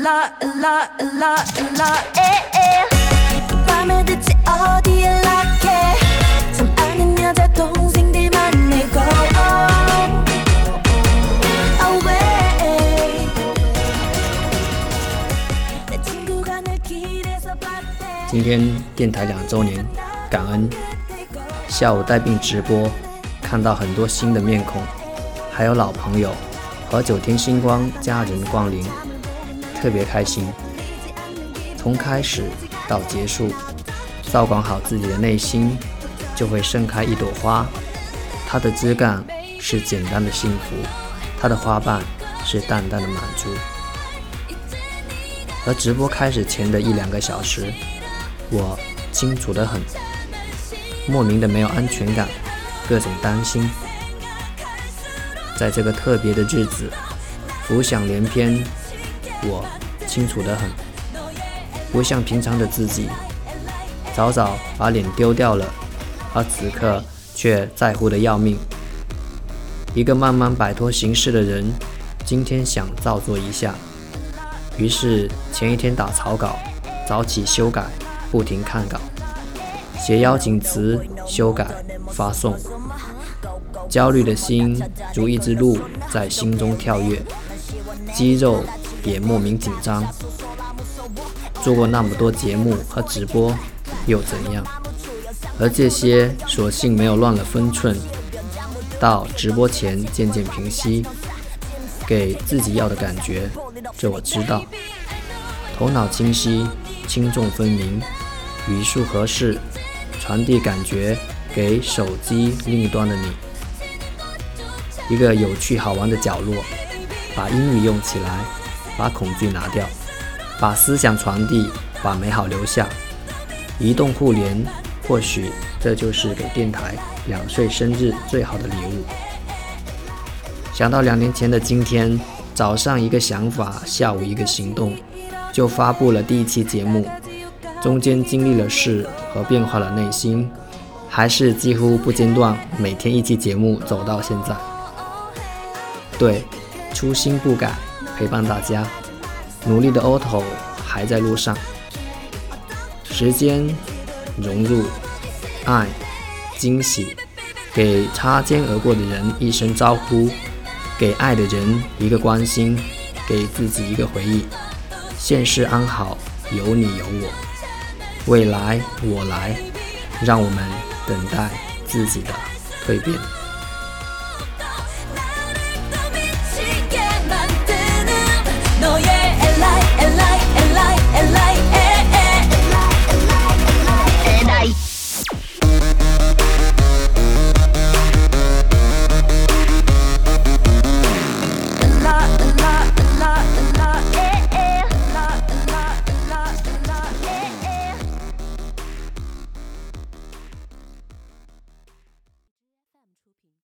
일라 일라 일라 일라 에에 밤에 대체 어디에 락해 참 아는 여자 동생들만 내고 away 내 친구가 늘 길에서 봤대 今天电台两周年，感恩下午带病直播，看到很多新的面孔，还有老朋友和九天星光家人光临， 特别开心。从开始到结束，照管好自己的内心，就会盛开一朵花。它的枝干是简单的幸福，它的花瓣是淡淡的满足。而直播开始前的一两个小时，我清楚得很，莫名的没有安全感，各种担心。在这个特别的日子，浮想联翩，我清楚得很，不像平常的自己，早早把脸丢掉了，而此刻却在乎的要命。一个慢慢摆脱形式的人，今天想照做一下，于是前一天打草稿，早起修改，不停看稿，写邀请词，修改，发送。焦虑的心如一只鹿在心中跳跃，肌肉也莫名紧张。做过那么多节目和直播，又怎样？而这些索性没有乱了分寸，到直播前渐渐平息，给自己要的感觉，这我知道。头脑清晰，轻重分明，语速合适，传递感觉给手机另一端的你。一个有趣好玩的角落，把英语用起来，把恐惧拿掉，把思想传递，把美好留下，移动互联，或许这就是给电台两岁生日最好的礼物。想到两年前的今天，早上一个想法，下午一个行动，就发布了第一期节目，中间经历了事和变化了内心，还是几乎不间断，每天一期节目走到现在。对，初心不改，陪伴大家，努力的 Otto 还在路上。时间，融入，爱，惊喜，给擦肩而过的人一声招呼，给爱的人一个关心，给自己一个回忆。现世安好，有你有我，未来我来，让我们等待自己的蜕变。